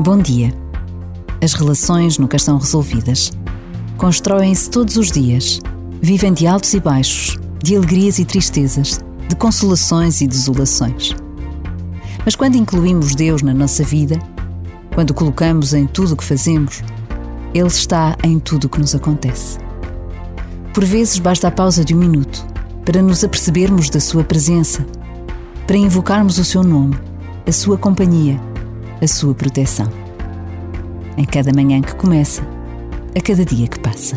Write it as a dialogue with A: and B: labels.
A: Bom dia. As relações nunca estão resolvidas. Constroem-se todos os dias. Vivem de altos e baixos, de alegrias e tristezas, de consolações e desolações. Mas quando incluímos Deus na nossa vida, quando colocamos em tudo o que fazemos, Ele está em tudo o que nos acontece. Por vezes basta a pausa de um minuto para nos apercebermos da Sua presença, para invocarmos o Seu nome, a Sua companhia, a Sua proteção. Em cada manhã que começa, a cada dia que passa.